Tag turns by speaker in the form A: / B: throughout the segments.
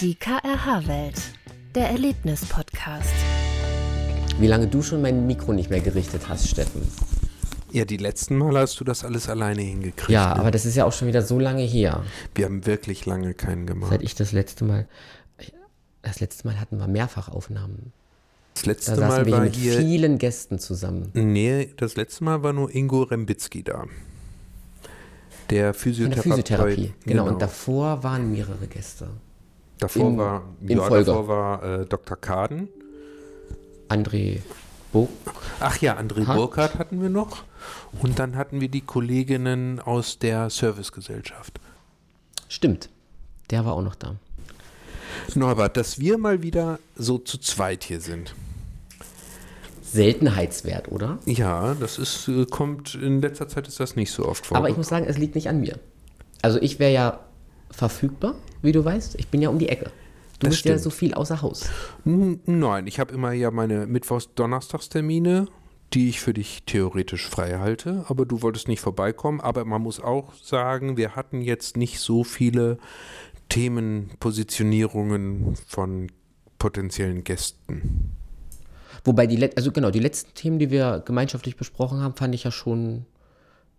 A: Die KRH-Welt, der Erlebnis-Podcast.
B: Wie lange du schon mein Mikro nicht mehr gerichtet hast, Steffen.
C: Ja, die letzten Mal hast du das alles alleine hingekriegt.
B: Ja,
C: ne?
B: aber das ist ja auch schon wieder so lange her.
C: Wir haben wirklich lange keinen gemacht.
B: Seit ich das letzte Mal. Das letzte Mal hatten wir Mehrfachaufnahmen.
C: Das
B: Da
C: letzte
B: saßen
C: Mal
B: wir hier
C: war
B: mit
C: hier.
B: vielen Gästen zusammen.
C: Nee, das letzte Mal war nur Ingo Rembitzky da. Der
B: In der
C: Physiotherapeut.
B: Physiotherapie. Genau. Und davor waren mehrere Gäste.
C: Davor
B: in-
C: war,
B: in
C: ja,
B: Folge.
C: davor war äh, Dr. Kaden.
B: André Bo.
C: Ach ja, André
B: Ha?
C: Burkhardt hatten wir noch. Und dann hatten wir die Kolleginnen aus der Servicegesellschaft.
B: Stimmt. Der war auch noch da.
C: Norbert, dass wir mal wieder so zu zweit hier sind.
B: Seltenheitswert, oder?
C: Ja, das ist, äh, kommt, in letzter Zeit ist das nicht so oft vor.
B: Aber ich muss sagen, es liegt nicht an mir. Also ich wäre ja verfügbar, wie du weißt. Ich bin ja um die Ecke. Du
C: Das
B: bist ja
C: stimmt.
B: so viel außer Haus.
C: N- Nein, ich habe immer ja meine Mittwochs-Donnerstagstermine, die ich für dich theoretisch frei halte, aber du wolltest nicht vorbeikommen. Aber man muss auch sagen, wir hatten jetzt nicht so viele Themenpositionierungen von potenziellen Gästen.
B: Wobei die, also genau, die letzten Themen, die wir gemeinschaftlich besprochen haben, fand ich ja schon,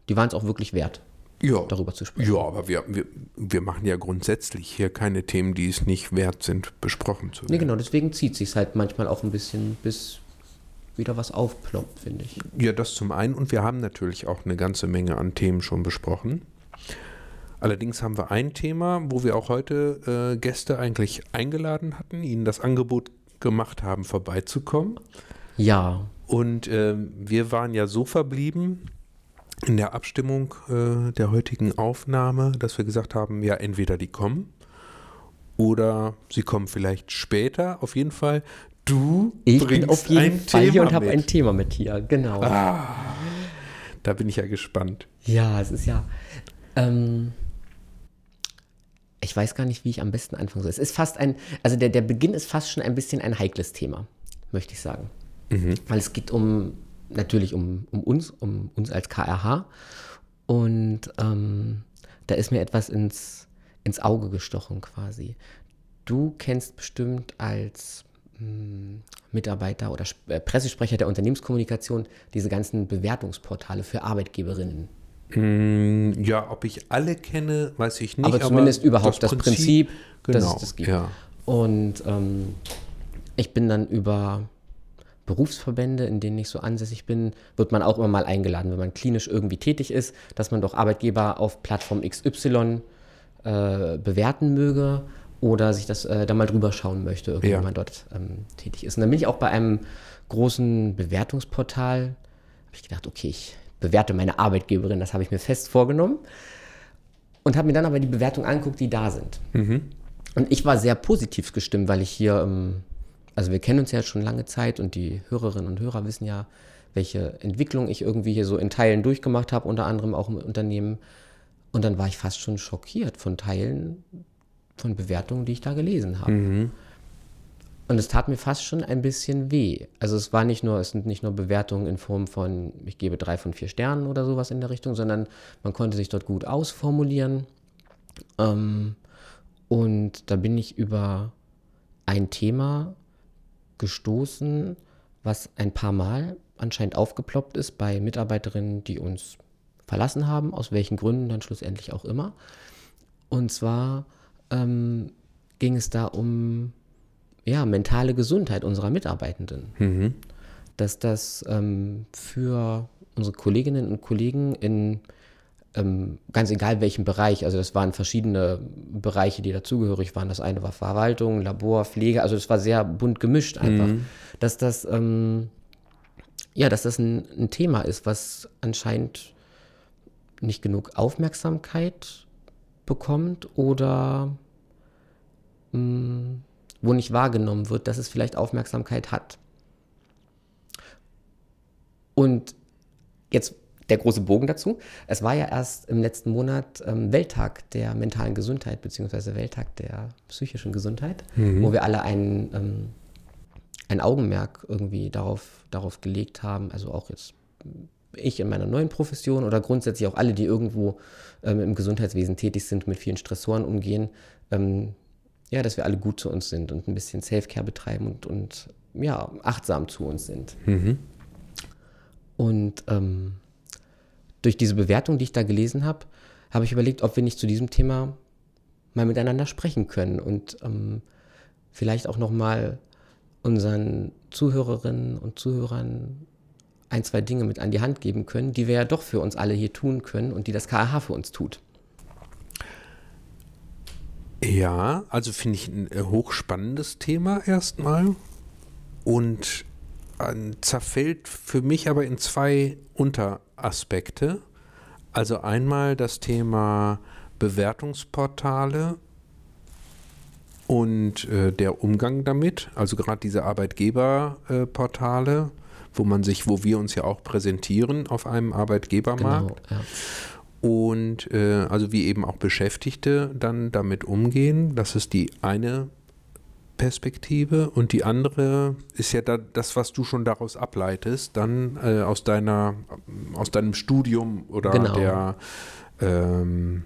B: die waren es auch wirklich wert,
C: Ja,
B: darüber zu sprechen.
C: ja aber wir, wir, wir machen ja grundsätzlich hier keine Themen, die es nicht wert sind, besprochen zu werden.
B: Nee, genau, deswegen zieht sich halt manchmal auch ein bisschen, bis wieder was aufploppt, finde ich.
C: Ja, das zum einen. Und wir haben natürlich auch eine ganze Menge an Themen schon besprochen. Allerdings haben wir ein Thema, wo wir auch heute äh, Gäste eigentlich eingeladen hatten, ihnen das Angebot gemacht haben, vorbeizukommen.
B: Ja,
C: Und ähm, wir waren ja so verblieben in der Abstimmung äh, der heutigen Aufnahme, dass wir gesagt haben, ja, entweder die kommen oder sie kommen vielleicht später. Auf jeden Fall, du
B: ich
C: bringst
B: bin auf jeden
C: ein
B: Fall
C: Thema
B: hier und habe ein Thema mit hier, genau.
C: Da bin ich ja gespannt.
B: Ja, es ist ja. Ähm, ich weiß gar nicht, wie ich am besten anfangen soll. Es ist fast ein, also der, der Beginn ist fast schon ein bisschen ein heikles Thema, möchte ich sagen. Weil es geht um, natürlich um, um uns, um uns als KRH. Und ähm, da ist mir etwas ins, ins Auge gestochen quasi. Du kennst bestimmt als mh, Mitarbeiter oder äh, Pressesprecher der Unternehmenskommunikation diese ganzen Bewertungsportale für Arbeitgeberinnen.
C: Mm, Ja, ob ich alle kenne, weiß ich nicht.
B: aber zumindest überhaupt das Prinzip, dass
C: genau,
B: es das gibt.
C: Ja.
B: Und ähm, ich bin dann über Berufsverbände, in denen ich so ansässig bin, wird man auch immer mal eingeladen, wenn man klinisch irgendwie tätig ist, dass man doch Arbeitgeber auf Plattform XY äh, bewerten möge oder sich das äh, da mal drüber schauen möchte, irgendwie,
C: Ja.
B: wenn man dort ähm, tätig ist. Und dann bin ich auch bei einem großen Bewertungsportal, habe ich gedacht, okay, ich bewerte meine Arbeitgeberin, das habe ich mir fest vorgenommen und habe mir dann aber die Bewertungen angeguckt, die da sind. Und ich war sehr positiv gestimmt, weil ich hier, ähm, also wir kennen uns ja schon lange Zeit und die Hörerinnen und Hörer wissen ja, welche Entwicklung ich irgendwie hier so in Teilen durchgemacht habe, unter anderem auch im Unternehmen. Und dann war ich fast schon schockiert von Teilen von Bewertungen, die ich da gelesen habe. Und es tat mir fast schon ein bisschen weh. Also es war nicht nur, es sind nicht nur Bewertungen in Form von, ich gebe drei von vier Sternen oder sowas in der Richtung, sondern man konnte sich dort gut ausformulieren. Ähm, und da bin ich über ein Thema gestoßen, was ein paar Mal anscheinend aufgeploppt ist bei Mitarbeiterinnen, die uns verlassen haben, aus welchen Gründen dann schlussendlich auch immer. Und zwar ähm, ging es da um ja, mentale Gesundheit unserer Mitarbeitenden. Dass das ähm, für unsere Kolleginnen und Kollegen in ganz egal welchem Bereich, also das waren verschiedene Bereiche, die dazugehörig waren. Das eine war Verwaltung, Labor, Pflege, also das war sehr bunt gemischt einfach. Dass das, ähm, ja, dass das ein, ein Thema ist, was anscheinend nicht genug Aufmerksamkeit bekommt oder mh, wo nicht wahrgenommen wird, dass es vielleicht Aufmerksamkeit hat. Und jetzt der große Bogen dazu. Es war ja erst im letzten Monat ähm, Welttag der mentalen Gesundheit, beziehungsweise Welttag der psychischen Gesundheit, wo wir alle ein, ähm, ein Augenmerk irgendwie darauf, darauf gelegt haben, also auch jetzt ich in meiner neuen Profession oder grundsätzlich auch alle, die irgendwo ähm, im Gesundheitswesen tätig sind, mit vielen Stressoren umgehen, ähm, ja, dass wir alle gut zu uns sind und ein bisschen Self-Care betreiben und, und ja, achtsam zu uns sind.
C: Mhm.
B: Und ähm, durch diese Bewertung, die ich da gelesen habe, habe ich überlegt, ob wir nicht zu diesem Thema mal miteinander sprechen können und ähm, vielleicht auch nochmal unseren Zuhörerinnen und Zuhörern ein, zwei Dinge mit an die Hand geben können, die wir ja doch für uns alle hier tun können und die das KH für uns tut.
C: Ja, also finde ich ein äh, hochspannendes Thema erstmal und zerfällt für mich aber in zwei Unteraspekte. Also einmal das Thema Bewertungsportale und äh, der Umgang damit, also gerade diese Arbeitgeberportale, äh, wo man sich, wo wir uns ja auch präsentieren auf einem Arbeitgebermarkt.
B: Genau, ja.
C: Und äh, also wie eben auch Beschäftigte dann damit umgehen. Das ist die eine Perspektive. Und die andere ist ja da, das, was du schon daraus ableitest, dann äh, aus deiner, aus deinem Studium oder
B: Genau.
C: der ähm,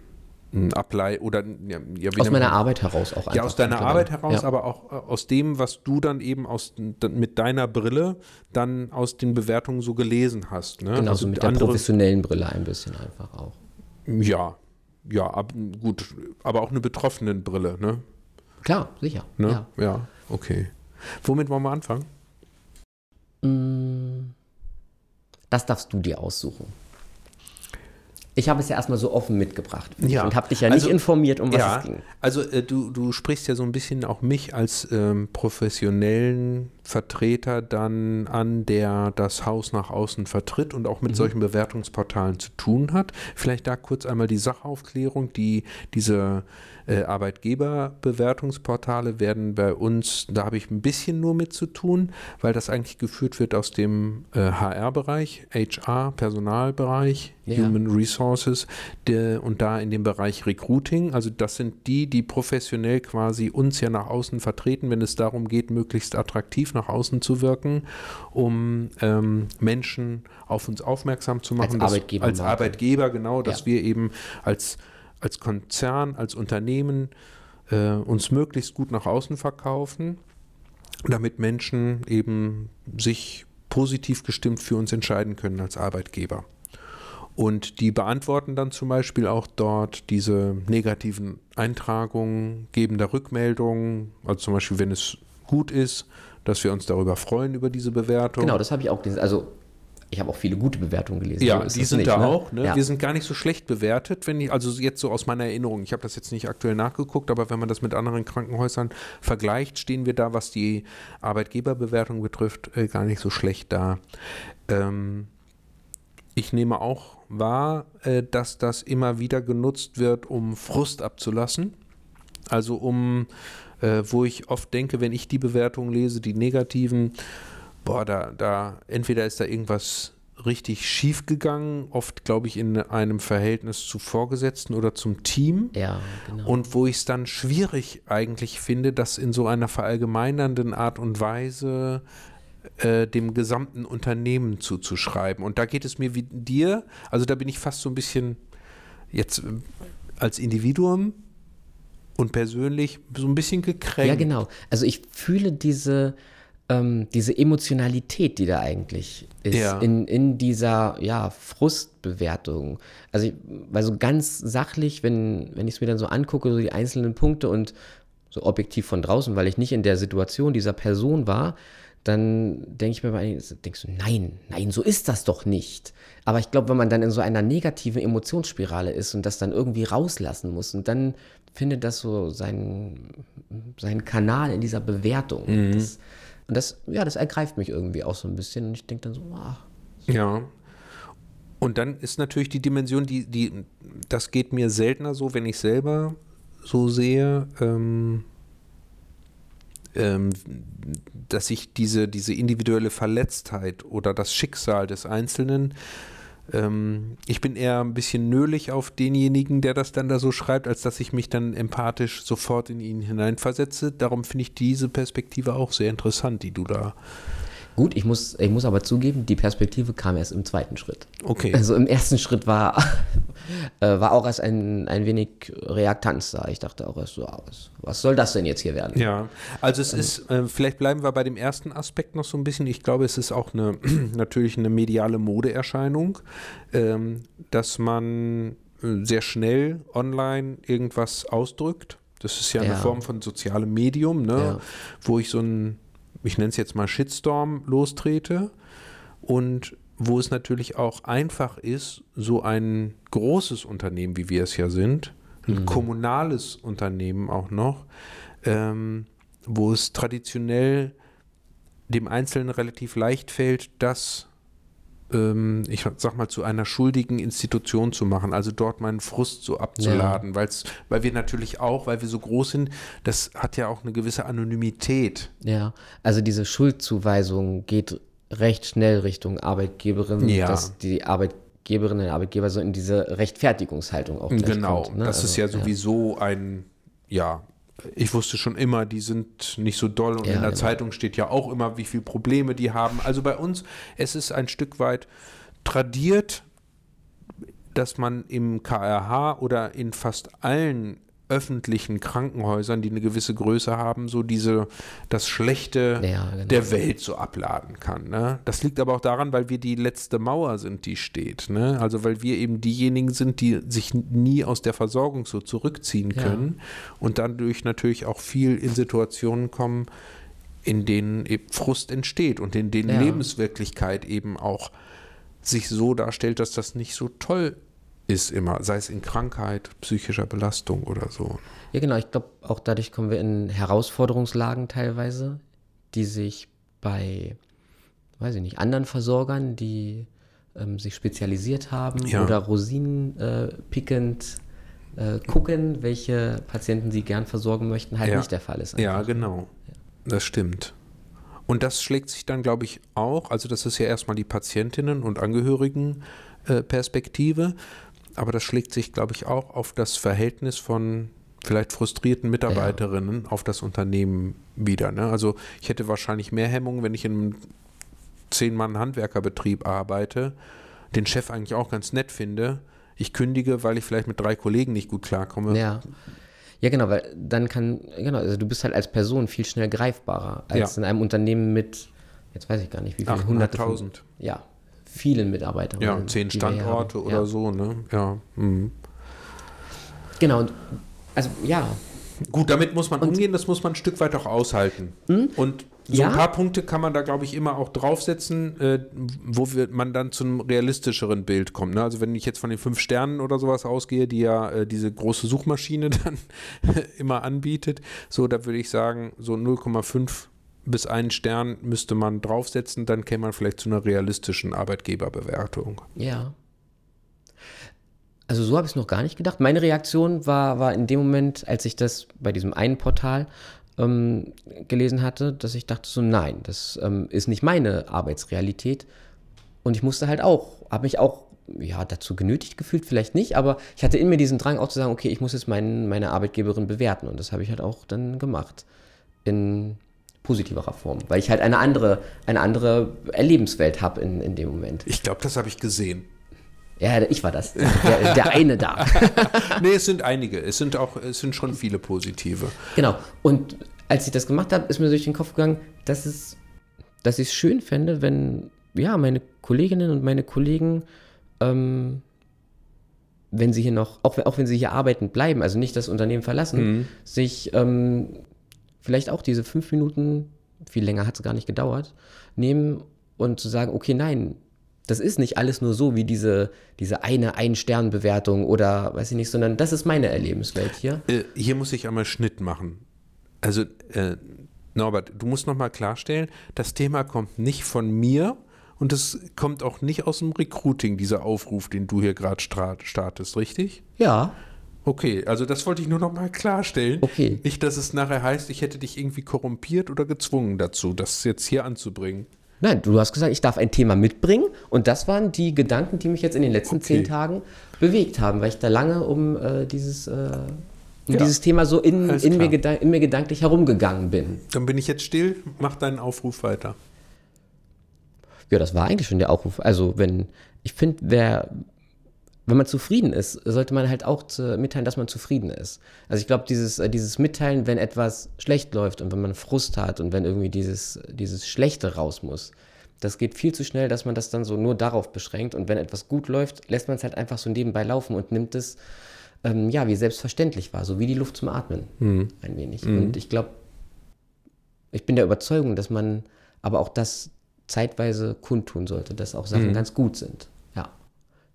C: Ablei oder ja, ja,
B: Aus meiner
C: man-
B: Arbeit heraus auch
C: ja, aus deiner
B: man-
C: Arbeit heraus,
B: ja.
C: aber auch äh, aus dem, was du dann eben aus, mit deiner Brille dann aus den Bewertungen so gelesen hast. Ne?
B: Genau,
C: Also
B: so mit der
C: andere-
B: professionellen Brille ein bisschen einfach auch.
C: Ja, ja, ab, gut, aber auch eine betroffenen Brille, ne?
B: Klar, sicher.
C: ne?
B: Ja.
C: ja, okay. Womit wollen wir anfangen?
B: Mm, Das darfst du dir aussuchen. Ich habe es ja erstmal so offen mitgebracht
C: Ja.
B: und habe dich ja
C: Also-
B: nicht informiert, um was
C: ja,
B: es ging.
C: also äh, du, du sprichst ja so ein bisschen auch mich als ähm, professionellen Vertreter dann an, der das Haus nach außen vertritt und auch mit solchen Bewertungsportalen zu tun hat. Vielleicht da kurz einmal die Sachaufklärung. Die, diese äh, Arbeitgeberbewertungsportale werden bei uns, da habe ich ein bisschen nur mit zu tun, weil das eigentlich geführt wird aus dem äh, HR-Bereich, HR, Personalbereich,
B: Ja.
C: Human Resources der, und da in dem Bereich Recruiting. Also das sind die, die professionell quasi uns ja nach außen vertreten, wenn es darum geht, möglichst attraktiv nach außen zu wirken, um ähm, Menschen auf uns aufmerksam zu machen. dass-
B: Arbeitgeber
C: Als. Arbeitgeber, genau, dass
B: Ja.
C: wir eben als, als Konzern, als Unternehmen äh, uns möglichst gut nach außen verkaufen, damit Menschen eben sich positiv gestimmt für uns entscheiden können als Arbeitgeber. Und die beantworten dann zum Beispiel auch dort diese negativen Eintragungen, geben da Rückmeldungen, also zum Beispiel, wenn es gut ist, dass wir uns darüber freuen über diese Bewertung.
B: Genau, das habe ich auch gelesen. Also, ich habe auch viele gute Bewertungen gelesen.
C: Ja,
B: so
C: die sind
B: nicht,
C: da
B: ne?
C: auch. Ne?
B: Ja.
C: Wir sind gar nicht so schlecht bewertet, wenn ich, also jetzt so aus meiner Erinnerung, ich habe das jetzt nicht aktuell nachgeguckt, aber wenn man das mit anderen Krankenhäusern vergleicht, stehen wir da, was die Arbeitgeberbewertung betrifft, äh, gar nicht so schlecht da. Ähm, ich nehme auch wahr, äh, dass das immer wieder genutzt wird, um Frust abzulassen. Also um, äh, wo ich oft denke, wenn ich die Bewertungen lese, die negativen, boah, da, da, entweder ist da irgendwas richtig schief gegangen, oft glaube ich in einem Verhältnis zu Vorgesetzten oder zum Team.
B: Ja, genau.
C: Und wo ich es dann schwierig eigentlich finde, das in so einer verallgemeinernden Art und Weise äh, dem gesamten Unternehmen zuzuschreiben. Und da geht es mir wie dir, also da bin ich fast so ein bisschen jetzt äh, als Individuum und persönlich so ein bisschen gekränkt.
B: Ja, genau. Also ich fühle diese, ähm, diese Emotionalität, die da eigentlich ist,
C: Ja.
B: in, in dieser ja, Frustbewertung. Also, ich, weil so ganz sachlich, wenn, wenn ich es mir dann so angucke, so die einzelnen Punkte und so objektiv von draußen, weil ich nicht in der Situation dieser Person war, dann denke ich mir bei einigen, denkst du, nein, nein, so ist das doch nicht. Aber ich glaube, wenn man dann in so einer negativen Emotionsspirale ist und das dann irgendwie rauslassen muss und dann findet das so seinen, seinen Kanal in dieser Bewertung. Das, und das, ja, das ergreift mich irgendwie auch so ein bisschen und ich denke dann so, ah,
C: Ja. Und dann ist natürlich die Dimension, die, die, das geht mir seltener so, wenn ich selber so sehe, ähm, dass ich diese, diese individuelle Verletztheit oder das Schicksal des Einzelnen, ähm, ich bin eher ein bisschen nölig auf denjenigen, der das dann da so schreibt, als dass ich mich dann empathisch sofort in ihn hineinversetze. Darum finde ich diese Perspektive auch sehr interessant, die du da
B: Gut, ich muss, ich muss aber zugeben, die Perspektive kam erst im zweiten Schritt.
C: Okay.
B: Also im ersten Schritt war, äh, war auch erst ein, ein wenig Reaktanz da. Ich dachte auch erst so, ah, was, soll das denn jetzt hier werden?
C: Ja, also es ist, äh, vielleicht bleiben wir bei dem ersten Aspekt noch so ein bisschen. Ich glaube, es ist auch eine, natürlich eine mediale Modeerscheinung, ähm, dass man äh, sehr schnell online irgendwas ausdrückt. Das ist ja, eine
B: Ja.
C: Form von sozialem Medium, ne?
B: Ja.
C: wo ich so ein, ich nenne es jetzt mal Shitstorm lostrete. Und wo es natürlich auch einfach ist, so ein großes Unternehmen, wie wir es ja sind, ein kommunales Unternehmen auch noch, ähm, wo es traditionell dem Einzelnen relativ leicht fällt, das, ich sag mal, zu einer schuldigen Institution zu machen, also dort meinen Frust so abzuladen, weil's, weil wir natürlich auch, weil wir so groß sind, das hat ja auch eine gewisse Anonymität.
B: Ja, also diese Schuldzuweisung geht recht schnell Richtung Arbeitgeberin,
C: Ja.
B: dass die Arbeitgeberinnen und Arbeitgeber so in diese Rechtfertigungshaltung auch
C: Genau,
B: kommt, ne?
C: das ist
B: Also,
C: ja sowieso ein, ja, ich wusste schon immer, die sind nicht so doll und
B: Ja,
C: in der
B: genau.
C: Zeitung steht ja auch immer, wie viele Probleme die haben. Also bei uns, es ist ein Stück weit tradiert, dass man im KRH oder in fast allen öffentlichen Krankenhäusern, die eine gewisse Größe haben, so diese das Schlechte
B: Ja, genau.
C: der Welt so abladen kann. Ne? Das liegt aber auch daran, weil wir die letzte Mauer sind, die steht. Ne? Also weil wir eben diejenigen sind, die sich nie aus der Versorgung so zurückziehen
B: Ja.
C: können und dadurch natürlich auch viel in Situationen kommen, in denen eben Frust entsteht und in denen
B: Ja.
C: Lebenswirklichkeit eben auch sich so darstellt, dass das nicht so toll ist immer, sei es in Krankheit, psychischer Belastung oder so.
B: Ja, genau. Ich glaube, auch dadurch kommen wir in Herausforderungslagen teilweise, die sich bei, weiß ich nicht, anderen Versorgern, die ähm, sich spezialisiert haben
C: Ja.
B: oder Rosinen äh, pickend äh, gucken, welche Patienten sie gern versorgen möchten, halt
C: Ja.
B: nicht der Fall ist.
C: Ja,
B: einfach.
C: genau. Das stimmt. Und das schlägt sich dann, glaube ich, auch, also das ist ja erstmal die Patientinnen- und Angehörigen-Perspektive, aber das schlägt sich, glaube ich, auch auf das Verhältnis von vielleicht frustrierten Mitarbeiterinnen auf das Unternehmen wieder. Ne? Also ich hätte wahrscheinlich mehr Hemmungen, wenn ich in einem Zehn-Mann-Handwerkerbetrieb arbeite, den Chef eigentlich auch ganz nett finde. Ich kündige, weil ich vielleicht mit drei Kollegen nicht gut klarkomme.
B: Ja. Ja, genau, weil dann kann, genau, also du bist halt als Person viel schnell greifbarer als
C: Ja.
B: in einem Unternehmen mit, jetzt weiß ich gar nicht, wie viele hunderte von,
C: 800.000.
B: ja, vielen Mitarbeitern.
C: Ja, zehn Standorte oder so, ne? Ja. mhm.
B: Genau, und also ja,
C: Gut, damit muss man umgehen, das muss man ein Stück weit auch aushalten. Und so
B: Ja.
C: ein paar Punkte kann man da, glaube ich, immer auch draufsetzen, äh, wo wir, man dann zu einem realistischeren Bild kommt. Ne? Also wenn ich jetzt von den fünf Sternen oder sowas ausgehe, die ja äh, diese große Suchmaschine dann immer anbietet, so da würde ich sagen, so 0,5 bis einen Stern müsste man draufsetzen, dann käme man vielleicht zu einer realistischen Arbeitgeberbewertung.
B: Ja. Also so habe ich es noch gar nicht gedacht. Meine Reaktion war, war in dem Moment, als ich das bei diesem einen Portal ähm, gelesen hatte, dass ich dachte so, nein, das ähm, ist nicht meine Arbeitsrealität. Und ich musste halt auch, habe mich auch ja, dazu genötigt gefühlt, vielleicht nicht, aber ich hatte in mir diesen Drang auch zu sagen, okay, ich muss jetzt mein, meine Arbeitgeberin bewerten. Und das habe ich halt auch dann gemacht. In positiverer Form, weil ich halt eine andere, eine andere Erlebenswelt habe in, in dem Moment.
C: Ich glaube, das habe ich gesehen.
B: Ja, ich war das. Der, der eine da.
C: nee, es sind einige. Es sind auch, es sind schon viele positive.
B: Genau. Und als ich das gemacht habe, ist mir durch den Kopf gegangen, dass es, dass ich es schön fände, wenn ja meine Kolleginnen und meine Kollegen, ähm, wenn sie hier noch, auch, auch wenn sie hier arbeiten bleiben, also nicht das Unternehmen verlassen, sich ähm, vielleicht auch diese fünf Minuten, viel länger hat es gar nicht gedauert, nehmen und zu sagen, okay, nein, das ist nicht alles nur so wie diese, diese eine Ein-Stern-Bewertung oder weiß ich nicht, sondern das ist meine Erlebenswelt hier.
C: Äh, hier muss ich einmal Schnitt machen. Also, äh, Norbert, du musst nochmal klarstellen, das Thema kommt nicht von mir und es kommt auch nicht aus dem Recruiting, dieser Aufruf, den du hier gerade startest, richtig?
B: Ja,
C: Okay, also das wollte ich nur nochmal klarstellen.
B: Okay.
C: Nicht, dass es nachher heißt, ich hätte dich irgendwie korrumpiert oder gezwungen dazu, das jetzt hier anzubringen.
B: Nein, du hast gesagt, ich darf ein Thema mitbringen und das waren die Gedanken, die mich jetzt in den letzten
C: Okay.
B: zehn Tagen bewegt haben, weil ich da lange um äh, dieses, äh, um
C: Ja.
B: dieses Thema so in, in, mir in mir gedanklich herumgegangen bin.
C: Dann bin ich jetzt still, mach deinen Aufruf weiter.
B: Ja, das war eigentlich schon der Aufruf. Also, wenn, ich finde, wer, wenn man zufrieden ist, sollte man halt auch mitteilen, dass man zufrieden ist. Also ich glaube, dieses, äh, dieses Mitteilen, wenn etwas schlecht läuft und wenn man Frust hat und wenn irgendwie dieses, dieses Schlechte raus muss, das geht viel zu schnell, dass man das dann so nur darauf beschränkt. Und wenn etwas gut läuft, lässt man es halt einfach so nebenbei laufen und nimmt es, ähm, ja, wie selbstverständlich war, so wie die Luft zum Atmen,
C: Mhm.
B: ein wenig. Und ich glaube, ich bin der Überzeugung, dass man aber auch das zeitweise kundtun sollte, dass auch Sachen ganz gut sind.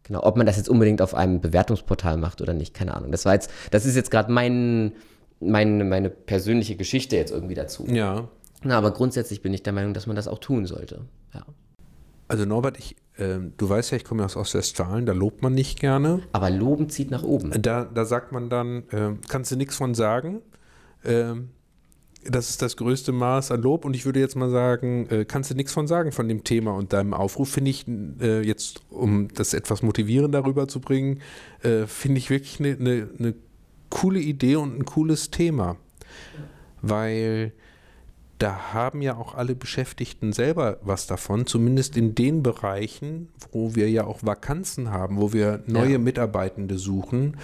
B: Genau. Ob man das jetzt unbedingt auf einem Bewertungsportal macht oder nicht, keine Ahnung. Das war jetzt, das ist jetzt gerade mein, mein, meine persönliche Geschichte jetzt irgendwie dazu.
C: Ja.
B: Na, aber grundsätzlich bin ich der Meinung, dass man das auch tun sollte. Ja.
C: Also Norbert, ich, ähm, du weißt ja, ich komme ja aus Ostwestfalen, da lobt man nicht gerne.
B: Aber Loben zieht nach oben.
C: Da, da sagt man dann, ähm, kannst du nichts von sagen. Ähm, das ist das größte Maß an Lob und ich würde jetzt mal sagen, äh, kannst du nichts von sagen von dem Thema und deinem Aufruf, finde ich äh, jetzt, um das etwas motivierender rüberzubringen, äh, finde ich wirklich eine ne, ne coole Idee und ein cooles Thema. Weil da haben ja auch alle Beschäftigten selber was davon, zumindest in den Bereichen, wo wir ja auch Vakanzen haben, wo wir neue
B: Ja.
C: Mitarbeitende suchen.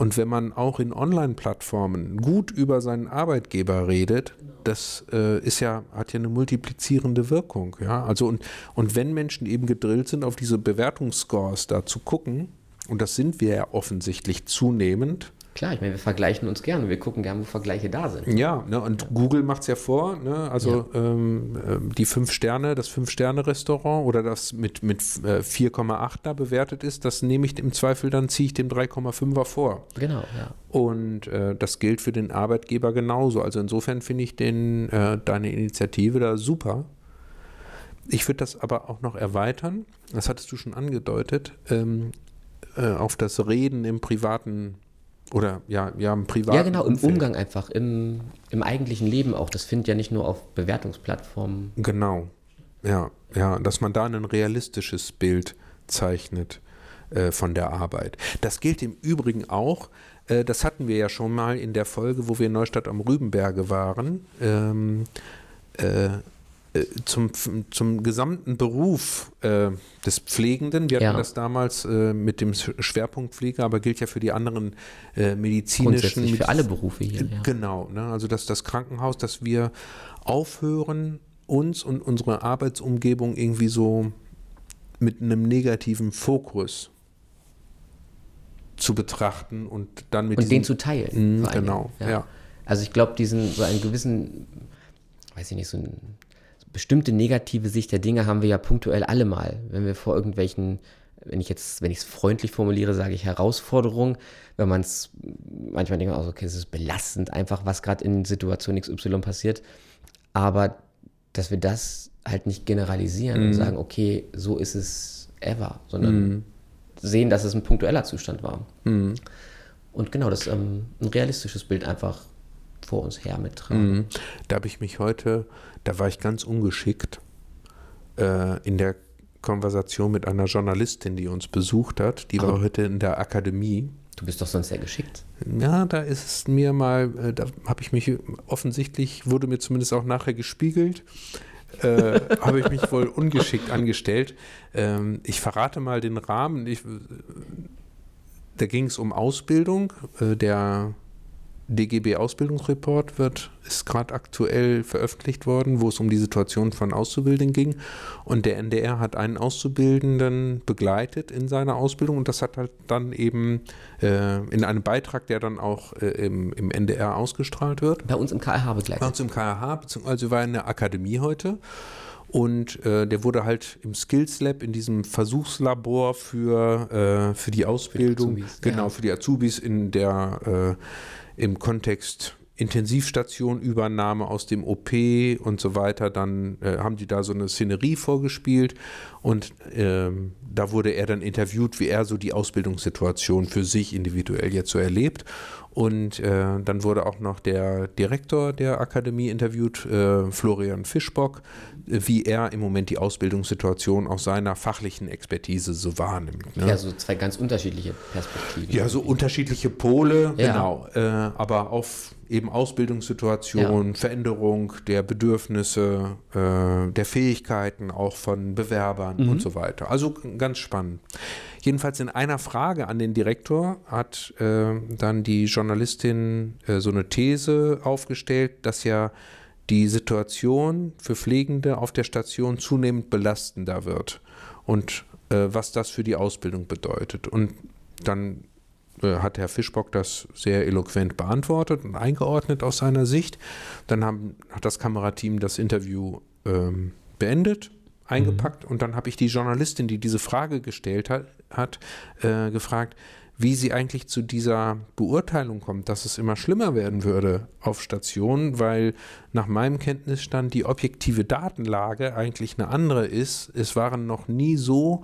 C: Und wenn man auch in Online-Plattformen gut über seinen Arbeitgeber redet, das äh, ist ja, hat ja eine multiplizierende Wirkung. Ja? Also und, und wenn Menschen eben gedrillt sind, auf diese Bewertungsscores da zu gucken, und das sind wir ja offensichtlich zunehmend,
B: Klar, ich meine, wir vergleichen uns gerne. Wir gucken gerne, wo Vergleiche da sind.
C: ja, ne, und Google macht es ja vor, ne, also ähm, ähm, die fünf Sterne, das Fünf-Sterne-Restaurant oder das mit, mit äh, 4,8 da bewertet ist, das nehme ich im Zweifel, dann ziehe ich dem 3,5er vor.
B: Genau, ja.
C: Und äh, das gilt für den Arbeitgeber genauso. Also insofern finde ich den, äh, deine Initiative da super. Ich würde das aber auch noch erweitern, das hattest du schon angedeutet, ähm, äh, auf das Reden im privaten oder ja, ja im privaten
B: Ja, genau, im
C: Umfeld.
B: Umgang einfach, im, im eigentlichen Leben auch. Das findet ja nicht nur auf Bewertungsplattformen.
C: Genau. Ja, ja, dass man da ein realistisches Bild zeichnet äh, von der Arbeit. Das gilt im Übrigen auch, äh, das hatten wir ja schon mal in der Folge, wo wir in Neustadt am Rübenberge waren, ähm, äh, zum, zum gesamten Beruf äh, des Pflegenden. Wir hatten
B: Ja.
C: das damals äh, mit dem Schwerpunkt Pflege, aber gilt ja für die anderen äh, medizinischen.
B: Grundsätzlich für alle Berufe hier. Ja.
C: Genau, ne? also dass das Krankenhaus, dass wir aufhören, uns und unsere Arbeitsumgebung irgendwie so mit einem negativen Fokus zu betrachten und dann mit
B: Und
C: diesem-
B: den zu teilen. Allen
C: genau,
B: Dingen,
C: ja.
B: Also ich glaube, diesen, so einen gewissen, weiß ich nicht, so eine bestimmte negative Sicht der Dinge haben wir ja punktuell alle mal. Wenn wir vor irgendwelchen, wenn ich jetzt, wenn ich es freundlich formuliere, sage ich Herausforderungen, wenn man es manchmal denkt, man auch, okay, es ist belastend einfach, was gerade in Situation XY passiert. Aber dass wir das halt nicht generalisieren
C: Mhm.
B: und sagen, okay, so ist es ever, sondern sehen, dass es ein punktueller Zustand war.
C: Mhm.
B: Und genau, das ähm, ein realistisches Bild einfach vor uns her mittragen.
C: Mhm. Da habe ich mich heute, da war ich ganz ungeschickt äh, in der Konversation mit einer Journalistin, die uns besucht hat. Die war
B: Ah.
C: heute in der Akademie.
B: Du bist doch sonst sehr geschickt.
C: Ja, da ist es mir mal, äh, da habe ich mich offensichtlich, wurde mir zumindest auch nachher gespiegelt, äh, habe ich mich wohl ungeschickt angestellt. Ähm, ich verrate mal den Rahmen. Ich, äh, da ging es um Ausbildung. Äh, der DGB-Ausbildungsreport wird, ist gerade aktuell veröffentlicht worden, wo es um die Situation von Auszubildenden ging. Und der NDR hat einen Auszubildenden begleitet in seiner Ausbildung und das hat halt dann eben äh, in einem Beitrag, der dann auch äh, im, im NDR ausgestrahlt wird.
B: Bei uns im
C: Bei
B: begleitet.
C: uns im KH, beziehungsweise war in der Akademie heute. Und äh, der wurde halt im Skills Lab, in diesem Versuchslabor für, äh, für die Ausbildung,
B: Azubis,
C: genau,
B: ja.
C: für die Azubis in der, äh, im Kontext Intensivstation, Übernahme aus dem OP und so weiter, dann äh, haben die da so eine Szenerie vorgespielt und ähm, da wurde er dann interviewt, wie er so die Ausbildungssituation für sich individuell jetzt so erlebt. Und äh, dann wurde auch noch der Direktor der Akademie interviewt, äh, Florian Fischbock, äh, wie er im Moment die Ausbildungssituation aus seiner fachlichen Expertise so wahrnimmt. Ne?
B: Ja, so zwei ganz unterschiedliche Perspektiven.
C: Ja, so unterschiedliche Pole,
B: Ja.
C: genau. Äh, aber auf eben Ausbildungssituation, Veränderung der Bedürfnisse, äh, der Fähigkeiten auch von Bewerbern
B: Mhm.
C: und so weiter. Also ganz spannend. Jedenfalls in einer Frage an den Direktor hat äh, dann die Journalistin äh, so eine These aufgestellt, dass ja die Situation für Pflegende auf der Station zunehmend belastender wird und äh, was das für die Ausbildung bedeutet. Und dann äh, hat Herr Fischbock das sehr eloquent beantwortet und eingeordnet aus seiner Sicht. Dann haben, hat das Kamerateam das Interview ähm, beendet, eingepackt und dann habe ich die Journalistin, die diese Frage gestellt hat, hat äh, gefragt, wie sie eigentlich zu dieser Beurteilung kommt, dass es immer schlimmer werden würde auf Stationen, weil nach meinem Kenntnisstand die objektive Datenlage eigentlich eine andere ist. Es waren noch nie so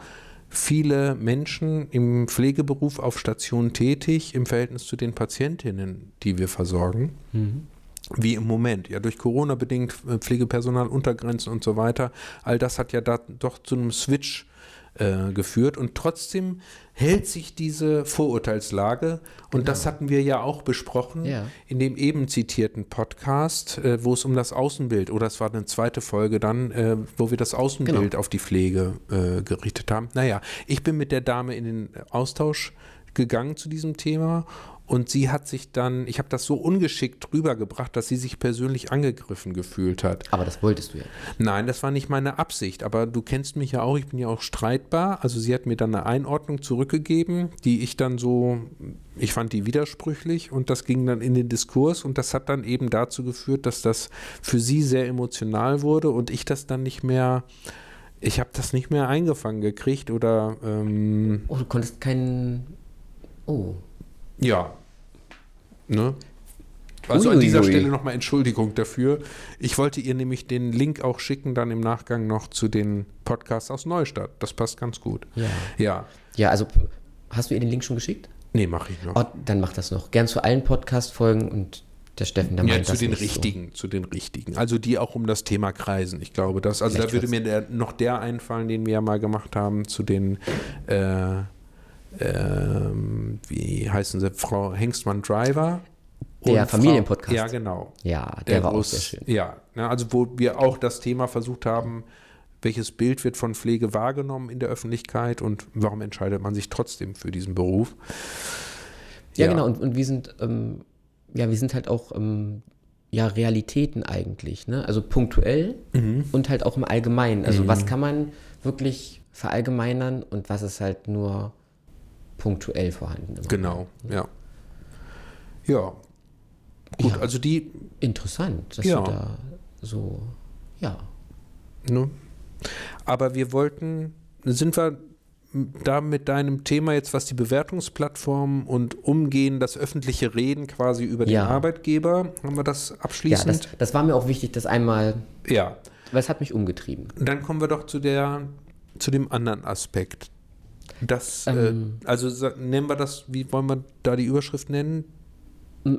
C: viele Menschen im Pflegeberuf auf Station tätig im Verhältnis zu den Patientinnen, die wir versorgen. Wie im Moment, ja, durch Corona bedingt, äh, Pflegepersonal, Untergrenzen und so weiter. All das hat ja da doch zu einem Switch äh, geführt und trotzdem hält sich diese Vorurteilslage und das hatten wir ja auch besprochen
B: Ja.
C: in dem eben zitierten Podcast, äh, wo es um das Außenbild oder es war eine zweite Folge dann, äh, wo wir das Außenbild
B: Genau.
C: auf die Pflege äh, gerichtet haben. Naja, ich bin mit der Dame in den Austausch gegangen zu diesem Thema und sie hat sich dann, ich habe das so ungeschickt rübergebracht, dass sie sich persönlich angegriffen gefühlt hat.
B: Aber das wolltest du ja.
C: Nein, das war nicht meine Absicht, aber du kennst mich ja auch, ich bin ja auch streitbar. Also sie hat mir dann eine Einordnung zurückgegeben, die ich dann so, ich fand die widersprüchlich und das ging dann in den Diskurs und das hat dann eben dazu geführt, dass das für sie sehr emotional wurde und ich das dann nicht mehr, ich habe das nicht mehr eingefangen gekriegt oder ähm,
B: Oh, du konntest keinen. Oh.
C: Ja. Ne? Also an
B: Uiuiui.
C: dieser Stelle nochmal Entschuldigung dafür. Ich wollte ihr nämlich den Link auch schicken, dann im Nachgang noch zu den Podcasts aus Neustadt. Das passt ganz gut.
B: Ja.
C: Ja.
B: Ja, also hast du ihr den Link schon geschickt?
C: Nee, mache ich noch.
B: Oh, dann mach das noch. Gern zu allen Podcast-Folgen und der Steffen, der
C: ja, zu den richtigen, zu den richtigen. Also die auch um das Thema kreisen. Ich glaube, das, also
B: Vielleicht
C: da würde mir der, noch der einfallen, den wir ja mal gemacht haben, zu den, äh, ähm, wie heißen sie, Frau Hengstmann-Driver.
B: Der Familienpodcast.
C: Frau, ja, genau.
B: Ja, der, war auch
C: groß-
B: sehr schön.
C: Ja, ne, also wo wir auch das Thema versucht haben, welches Bild wird von Pflege wahrgenommen in der Öffentlichkeit und warum entscheidet man sich trotzdem für diesen Beruf?
B: Ja, genau. Und, und wir sind, ähm, ja, wir sind halt auch ähm, ja, Realitäten eigentlich, ne? Also punktuell
C: Mhm.
B: und halt auch im Allgemeinen. Also was kann man wirklich verallgemeinern und was ist halt nur punktuell vorhanden. immer.
C: Genau, ja. Ja. Gut,
B: Ja.
C: also die,
B: Interessant, dass
C: Ja.
B: du da so, ja.
C: ne? Aber wir wollten, sind wir da mit deinem Thema jetzt, was die Bewertungsplattformen und Umgehen, das öffentliche Reden quasi über den
B: Ja.
C: Arbeitgeber, haben wir das
B: Ja,
C: abschließend?
B: das, das war mir auch wichtig, das einmal,
C: ja.
B: weil es hat mich umgetrieben.
C: Dann kommen wir doch zu der, zu dem anderen Aspekt. Das,
B: Ähm.
C: äh, also nennen wir das, wie wollen wir da die Überschrift nennen?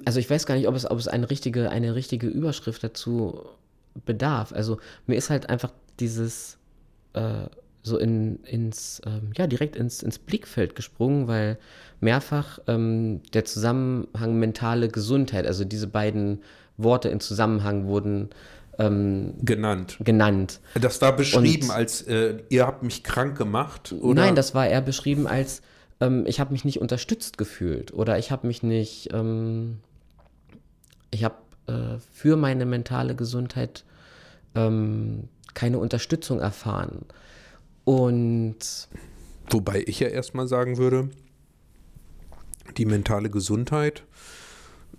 B: Also ich weiß gar nicht, ob es, ob es eine, richtige, eine richtige Überschrift dazu bedarf. Also mir ist halt einfach dieses äh, so in, ins, ähm, ja, direkt ins, ins Blickfeld gesprungen, weil mehrfach ähm, der Zusammenhang mentale Gesundheit, also diese beiden Worte in Zusammenhang wurden ähm,
C: Genannt.
B: genannt.
C: Das war beschrieben
B: Und-
C: als, äh, ihr habt mich krank gemacht, oder?
B: Nein, das war eher beschrieben als, ähm, ich habe mich nicht unterstützt gefühlt oder ich habe mich nicht, ähm, ich habe äh, für meine mentale Gesundheit ähm, keine Unterstützung erfahren. Und
C: Wobei ich ja erstmal sagen würde, die mentale Gesundheit,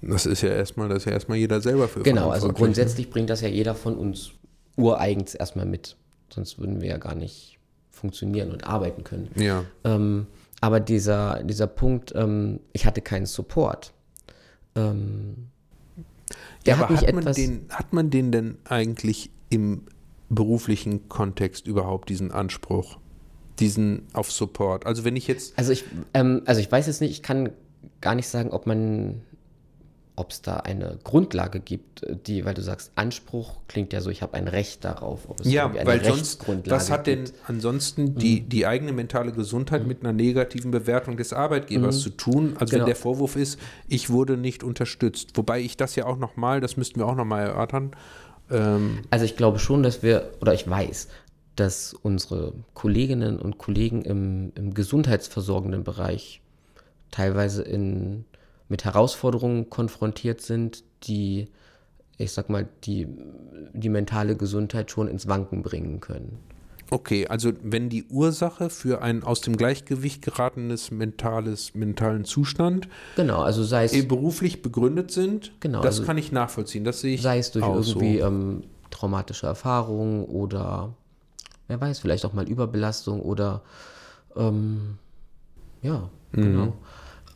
C: das ist ja erstmal, das ist ja erstmal jeder selber für
B: genau, also
C: verantwortlich,
B: grundsätzlich bringt das ja jeder von uns ureigens erstmal mit. Sonst würden wir ja gar nicht funktionieren und arbeiten können.
C: Ne? Ja,
B: Ähm, aber dieser, dieser Punkt, ähm, ich hatte keinen Support. Ähm,
C: ja
B: hat
C: aber
B: mich
C: hat man, den, hat man den denn eigentlich im beruflichen Kontext überhaupt diesen Anspruch? Diesen auf Support? Also wenn ich jetzt,
B: Also ich, ähm, also ich weiß jetzt nicht, ich kann gar nicht sagen, ob man ob es da eine Grundlage gibt, die, weil du sagst, Anspruch klingt ja so, ich habe ein Recht darauf. Ob es
C: Ja, weil sonst, was hat denn ansonsten die, die eigene mentale Gesundheit mit einer negativen Bewertung des Arbeitgebers zu tun? Also
B: Genau.
C: wenn der Vorwurf ist, ich wurde nicht unterstützt. Wobei ich das ja auch nochmal, das müssten wir auch nochmal erörtern, ähm,
B: Also ich glaube schon, dass wir, oder ich weiß, dass unsere Kolleginnen und Kollegen im, im gesundheitsversorgenden Bereich teilweise in, mit Herausforderungen konfrontiert sind, die, ich sag mal, die, die mentale Gesundheit schon ins Wanken bringen können.
C: Okay, also wenn die Ursache für ein aus dem Gleichgewicht geratenes mentales, mentalen Zustand
B: Genau, also sei es,
C: eh beruflich begründet sind,
B: Genau,
C: das
B: also
C: kann ich nachvollziehen. Das sehe ich
B: sei es durch irgendwie
C: so.
B: ähm, traumatische Erfahrungen oder wer weiß, vielleicht auch mal Überbelastung oder ähm, ja, genau.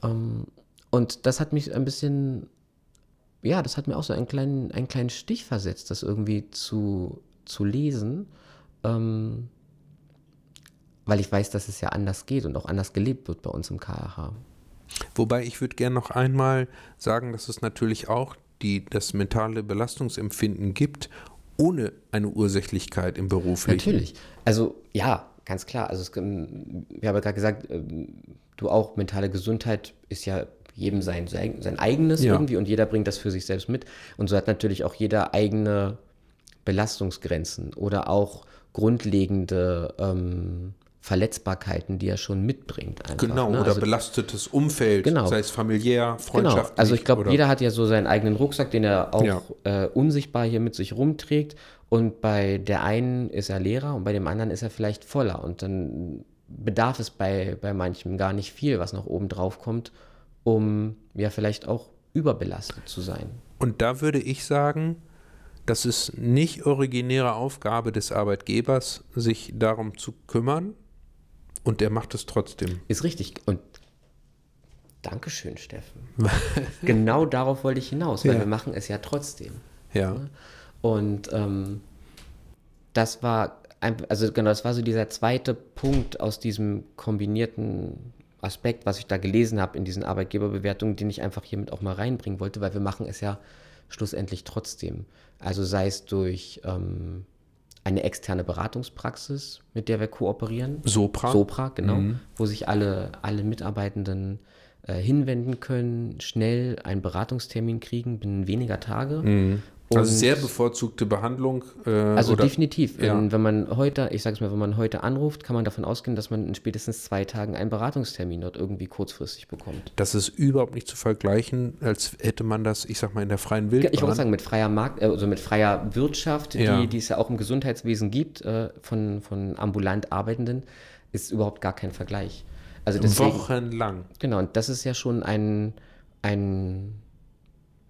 B: Ähm, und das hat mich ein bisschen, ja, das hat mir auch so einen kleinen, einen kleinen Stich versetzt, das irgendwie zu, zu lesen, ähm, weil ich weiß, dass es ja anders geht und auch anders gelebt wird bei uns im KRH.
C: Wobei ich würde gerne noch einmal sagen, dass es natürlich auch die, das mentale Belastungsempfinden gibt, ohne eine Ursächlichkeit im beruflichen.
B: Natürlich. Also ja, ganz klar. Also es, ähm, wir haben ja gerade gesagt, ähm, du auch, mentale Gesundheit ist ja jedem sein, sein, sein eigenes
C: Ja.
B: irgendwie und jeder bringt das für sich selbst mit. Und so hat natürlich auch jeder eigene Belastungsgrenzen oder auch grundlegende ähm, Verletzbarkeiten, die er schon mitbringt. Einfach,
C: Genau,
B: ne?
C: oder
B: also,
C: belastetes Umfeld,
B: Genau.
C: sei es familiär,
B: Genau,
C: freundschaftlich.
B: also ich glaube, jeder hat ja so seinen eigenen Rucksack, den er auch
C: Ja.
B: äh, unsichtbar hier mit sich rumträgt. Und bei der einen ist er leerer und bei dem anderen ist er vielleicht voller. Und dann bedarf es bei, bei manchem gar nicht viel, was noch oben drauf kommt, um ja vielleicht auch überbelastet zu sein.
C: Und da würde ich sagen, das ist nicht originäre Aufgabe des Arbeitgebers, sich darum zu kümmern. Und er macht es trotzdem.
B: Ist richtig. Und Dankeschön, Steffen. genau darauf wollte ich hinaus, weil
C: Ja.
B: wir machen es ja trotzdem.
C: Ja.
B: Und ähm, das war, ein, also genau, das war so dieser zweite Punkt aus diesem kombinierten Aspekt, was ich da gelesen habe in diesen Arbeitgeberbewertungen, den ich einfach hiermit auch mal reinbringen wollte, weil wir machen es ja schlussendlich trotzdem. Also sei es durch ähm, eine externe Beratungspraxis, mit der wir kooperieren.
C: Sopra.
B: Sopra, genau, wo sich alle, alle Mitarbeitenden äh, hinwenden können, schnell einen Beratungstermin kriegen, binnen weniger Tage.
C: Also
B: Und-
C: sehr bevorzugte Behandlung. Äh,
B: also
C: oder,
B: definitiv.
C: Ja.
B: Wenn, wenn man heute, ich sage es mal, wenn man heute anruft, kann man davon ausgehen, dass man in spätestens zwei Tagen einen Beratungstermin dort irgendwie kurzfristig bekommt.
C: Das ist überhaupt nicht zu vergleichen, als hätte man das, ich sag mal, in der freien Wildbahn.
B: Ich wollte sagen, mit freier Markt, äh, also mit freier Wirtschaft,
C: Ja.
B: die, die es ja auch im Gesundheitswesen gibt, äh, von, von ambulant Arbeitenden, ist überhaupt gar kein Vergleich. Also deswegen,
C: Wochenlang.
B: Genau, und das ist ja schon ein, ein,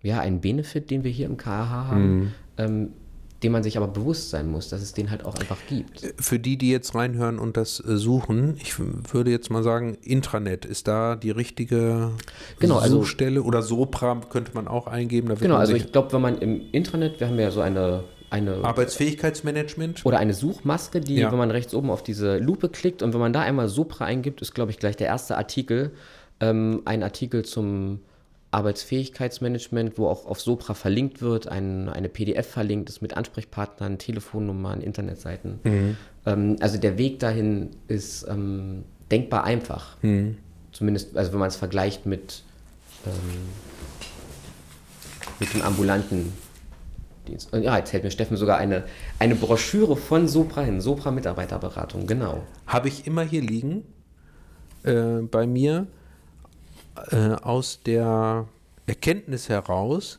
B: ja, ein Benefit, den wir hier im KH haben, ähm, dem man sich aber bewusst sein muss, dass es den halt auch einfach gibt.
C: Für die, die jetzt reinhören und das äh, suchen, ich würde jetzt mal sagen, Intranet ist da die richtige
B: Genau, also-
C: Suchstelle oder Sopra könnte man auch eingeben.
B: Genau, also ich glaube, wenn man im Intranet, wir haben ja so eine, eine
C: Arbeitsfähigkeitsmanagement.
B: oder eine Suchmaske, die,
C: Ja.
B: wenn man rechts oben auf diese Lupe klickt und wenn man da einmal Sopra eingibt, ist, glaube ich, gleich der erste Artikel, ähm, ein Artikel zum Arbeitsfähigkeitsmanagement, wo auch auf Sopra verlinkt wird, ein, eine PDF verlinkt ist mit Ansprechpartnern, Telefonnummern, Internetseiten. Ähm, also der Weg dahin ist ähm, denkbar einfach. Zumindest, also wenn man es vergleicht mit, ähm, mit dem ambulanten Dienst. Und ja, jetzt hält mir Steffen sogar eine, eine Broschüre von Sopra hin, Sopra Mitarbeiterberatung, genau.
C: Habe ich immer hier liegen äh, bei mir äh, aus der Erkenntnis heraus,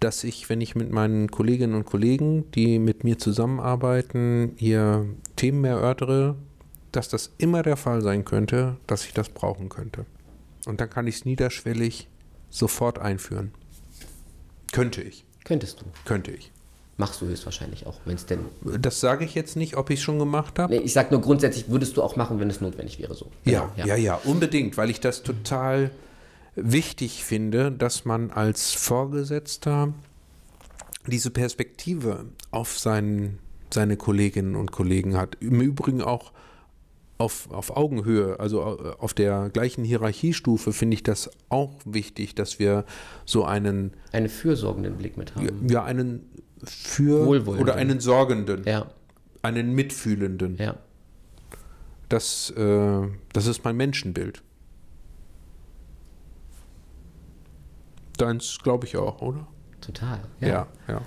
C: dass ich, wenn ich mit meinen Kolleginnen und Kollegen, die mit mir zusammenarbeiten, hier Themen erörtere, dass das immer der Fall sein könnte, dass ich das brauchen könnte. Und dann kann ich es niederschwellig sofort einführen. Könnte ich,
B: Könntest du.
C: könnte ich.
B: Machst du höchstwahrscheinlich auch, wenn es denn.
C: Das sage ich jetzt nicht, ob ich es schon gemacht habe.
B: Nee, ich sag nur grundsätzlich würdest du auch machen, wenn es notwendig wäre so.
C: Ja,
B: Genau,
C: ja, ja, unbedingt, weil ich das total wichtig finde, dass man als Vorgesetzter diese Perspektive auf seinen, seine Kolleginnen und Kollegen hat. Im Übrigen auch auf, auf Augenhöhe, also äh, auf der gleichen Hierarchiestufe, finde ich das auch wichtig, dass wir so einen,
B: Einen fürsorgenden Blick mit haben.
C: ja, einen für oder einen sorgenden,
B: Ja,
C: einen mitfühlenden.
B: ja.
C: Das, äh, das ist mein Menschenbild. Deins glaube ich auch, oder?
B: total.
C: Ja. ja,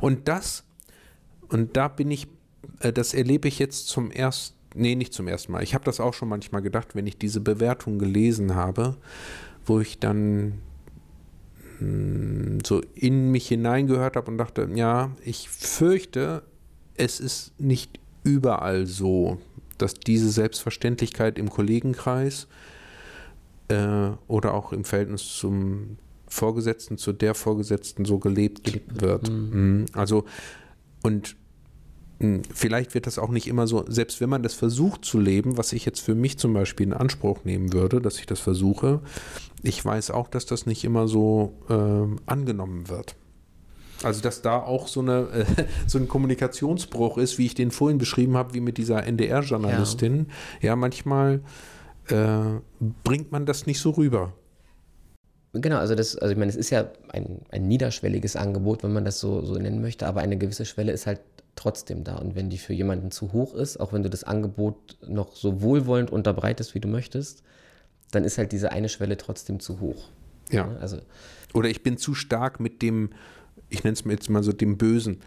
C: Und das, und da bin ich, äh, das erlebe ich jetzt zum ersten, nee, nicht zum ersten Mal. Ich habe das auch schon manchmal gedacht, wenn ich diese Bewertung gelesen habe, wo ich dann so in mich hineingehört habe und dachte, ja, ich fürchte, es ist nicht überall so, dass diese Selbstverständlichkeit im Kollegenkreis äh, oder auch im Verhältnis zum Vorgesetzten, zu der Vorgesetzten so gelebt, wird. Mhm. Also, und vielleicht wird das auch nicht immer so, selbst wenn man das versucht zu leben, was ich jetzt für mich zum Beispiel in Anspruch nehmen würde, dass ich das versuche, ich weiß auch, dass das nicht immer so ähm, angenommen wird. Also, dass da auch so, eine, äh, so ein Kommunikationsbruch ist, wie ich den vorhin beschrieben habe, wie mit dieser NDR-Journalistin. Ja. manchmal äh, bringt man das nicht so rüber.
B: Genau, also das, also ich meine, es ist ja ein, ein niederschwelliges Angebot, wenn man das so, so nennen möchte, aber eine gewisse Schwelle ist halt trotzdem da. Und wenn die für jemanden zu hoch ist, auch wenn du das Angebot noch so wohlwollend unterbreitest, wie du möchtest, dann ist halt diese eine Schwelle trotzdem zu hoch.
C: Ja.
B: Also
C: Oder ich bin zu stark mit dem, ich nenne es mir jetzt mal so, dem Bösen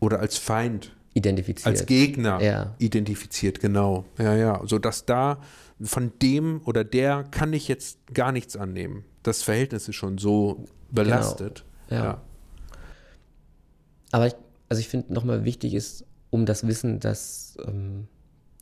C: oder als Feind,
B: identifiziert.
C: als Gegner
B: Ja.
C: identifiziert, genau. Ja, ja. So dass da von dem oder der kann ich jetzt gar nichts annehmen. Das Verhältnis ist schon so belastet.
B: Genau. Ja. Aber ich, also ich finde nochmal wichtig ist, um das Wissen, dass, ähm,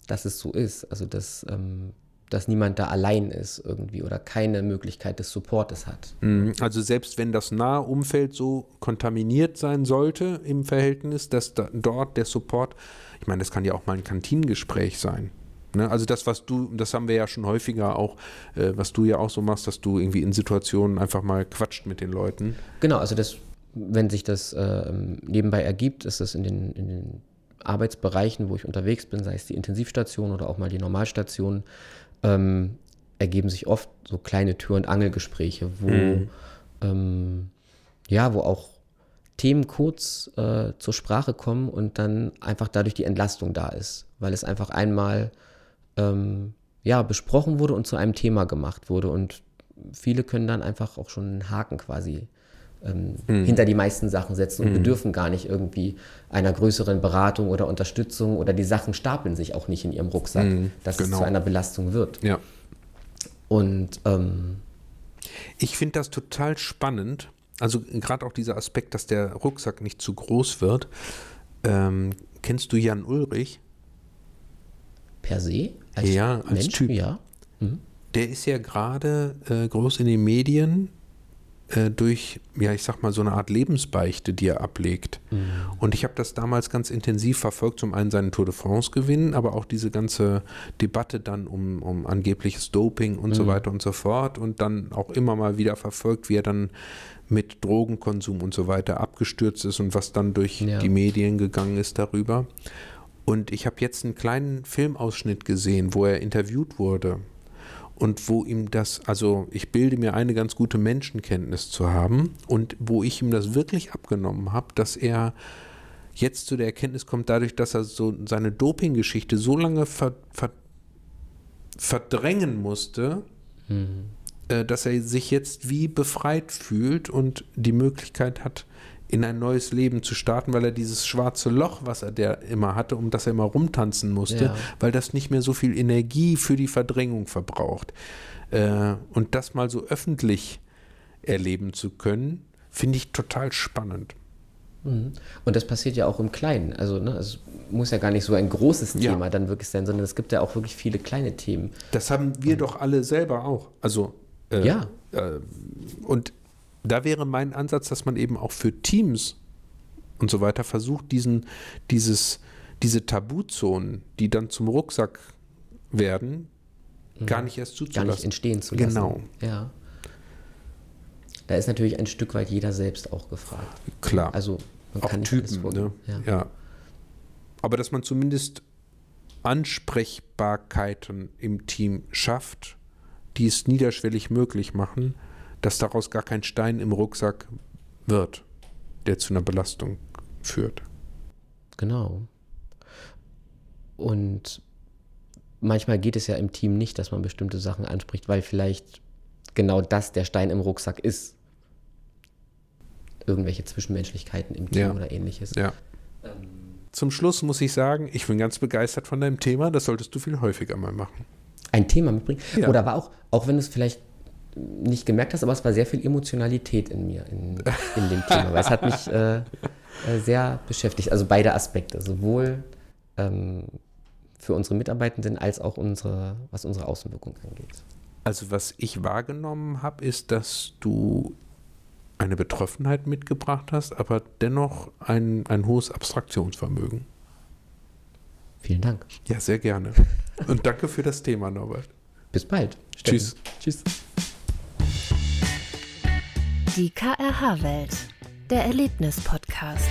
B: dass es so ist, also dass, ähm, dass niemand da allein ist irgendwie oder keine Möglichkeit des Supportes hat.
C: Mhm. Also selbst wenn das nahe Umfeld so kontaminiert sein sollte im Verhältnis, dass da, dort der Support, ich meine, das kann ja auch mal ein Kantinengespräch sein. Ne? Also das, was du, das haben wir ja schon häufiger auch, äh, was du ja auch so machst, dass du irgendwie in Situationen einfach mal quatscht mit den Leuten.
B: Genau, also das, wenn sich das äh, nebenbei ergibt, ist es in den, in den Arbeitsbereichen, wo ich unterwegs bin, sei es die Intensivstation oder auch mal die Normalstation, ähm, ergeben sich oft so kleine Tür- und Angelgespräche, wo
C: Mhm.
B: ähm, ja, wo auch Themen kurz äh, zur Sprache kommen und dann einfach dadurch die Entlastung da ist, weil es einfach einmal ähm, ja, besprochen wurde und zu einem Thema gemacht wurde. Und viele können dann einfach auch schon einen Haken quasi ähm, hinter die meisten Sachen setzen und bedürfen gar nicht irgendwie einer größeren Beratung oder Unterstützung oder die Sachen stapeln sich auch nicht in ihrem Rucksack, dass es
C: genau.
B: zu einer Belastung wird.
C: Ja.
B: Und ähm,
C: Ich finde das total spannend. Also gerade auch dieser Aspekt, dass der Rucksack nicht zu groß wird. Ähm, kennst du Jan Ulrich?
B: per se, als
C: Ja, als
B: Mensch,
C: Typ.
B: ja.
C: Der ist ja gerade äh, groß in den Medien äh, durch, ja, ich sag mal, so eine Art Lebensbeichte, die er ablegt. Und ich habe das damals ganz intensiv verfolgt, zum einen seinen Tour de France gewinnen, aber auch diese ganze Debatte dann um, um angebliches Doping und so weiter und so fort. Und dann auch immer mal wieder verfolgt, wie er dann mit Drogenkonsum und so weiter abgestürzt ist und was dann durch
B: Ja.
C: die Medien gegangen ist darüber. Und ich habe jetzt einen kleinen Filmausschnitt gesehen, wo er interviewt wurde und wo ihm das, also ich bilde mir eine ganz gute Menschenkenntnis zu haben und wo ich ihm das wirklich abgenommen habe, dass er jetzt zu der Erkenntnis kommt, dadurch, dass er so seine Doping-Geschichte so lange ver, ver, verdrängen musste, äh, dass er sich jetzt wie befreit fühlt und die Möglichkeit hat, in ein neues Leben zu starten, weil er dieses schwarze Loch, was er der immer hatte, um das er immer rumtanzen musste,
B: Ja.
C: weil das nicht mehr so viel Energie für die Verdrängung verbraucht. Äh, und das mal so öffentlich erleben zu können, finde ich total spannend.
B: Mhm. Und das passiert ja auch im Kleinen. Also ne, es muss ja gar nicht so ein großes
C: Ja.
B: Thema dann wirklich sein, sondern es gibt ja auch wirklich viele kleine Themen.
C: Das haben wir doch alle selber auch. Also äh,
B: Ja.
C: Äh, und da wäre mein Ansatz, dass man eben auch für Teams und so weiter versucht, diesen, dieses, diese Tabuzonen, die dann zum Rucksack werden, gar nicht erst
B: Mhm. gar
C: zuzulassen.
B: nicht entstehen zu lassen.
C: Genau.
B: Ja. Da ist natürlich ein Stück weit jeder selbst auch gefragt.
C: Klar.
B: Also man
C: auch
B: kann nicht
C: Typen, ne?
B: Ja.
C: Ja. Aber dass man zumindest Ansprechbarkeiten im Team schafft, die es niederschwellig möglich machen, dass daraus gar kein Stein im Rucksack wird, der zu einer Belastung führt.
B: Genau. Und manchmal geht es ja im Team nicht, dass man bestimmte Sachen anspricht, weil vielleicht genau das der Stein im Rucksack ist. Irgendwelche Zwischenmenschlichkeiten im Team
C: Ja.
B: oder ähnliches.
C: Ja. Zum Schluss muss ich sagen, ich bin ganz begeistert von deinem Thema. Das solltest du viel häufiger mal machen.
B: Ein Thema mitbringen.
C: Ja.
B: Oder aber auch, auch wenn es vielleicht nicht gemerkt hast, aber es war sehr viel Emotionalität in mir, in, in dem Thema. Weil es hat mich äh, äh, sehr beschäftigt. Also beide Aspekte, sowohl ähm, für unsere Mitarbeitenden als auch unsere, was unsere Außenwirkung angeht.
C: Also was ich wahrgenommen habe, ist, dass du eine Betroffenheit mitgebracht hast, aber dennoch ein, ein hohes Abstraktionsvermögen.
B: Vielen Dank.
C: Ja, sehr gerne. Und danke für das Thema, Norbert.
B: Bis bald.
C: Tschüss.
B: Tschüss.
A: Die KRH-Welt, der Erlebnis-Podcast.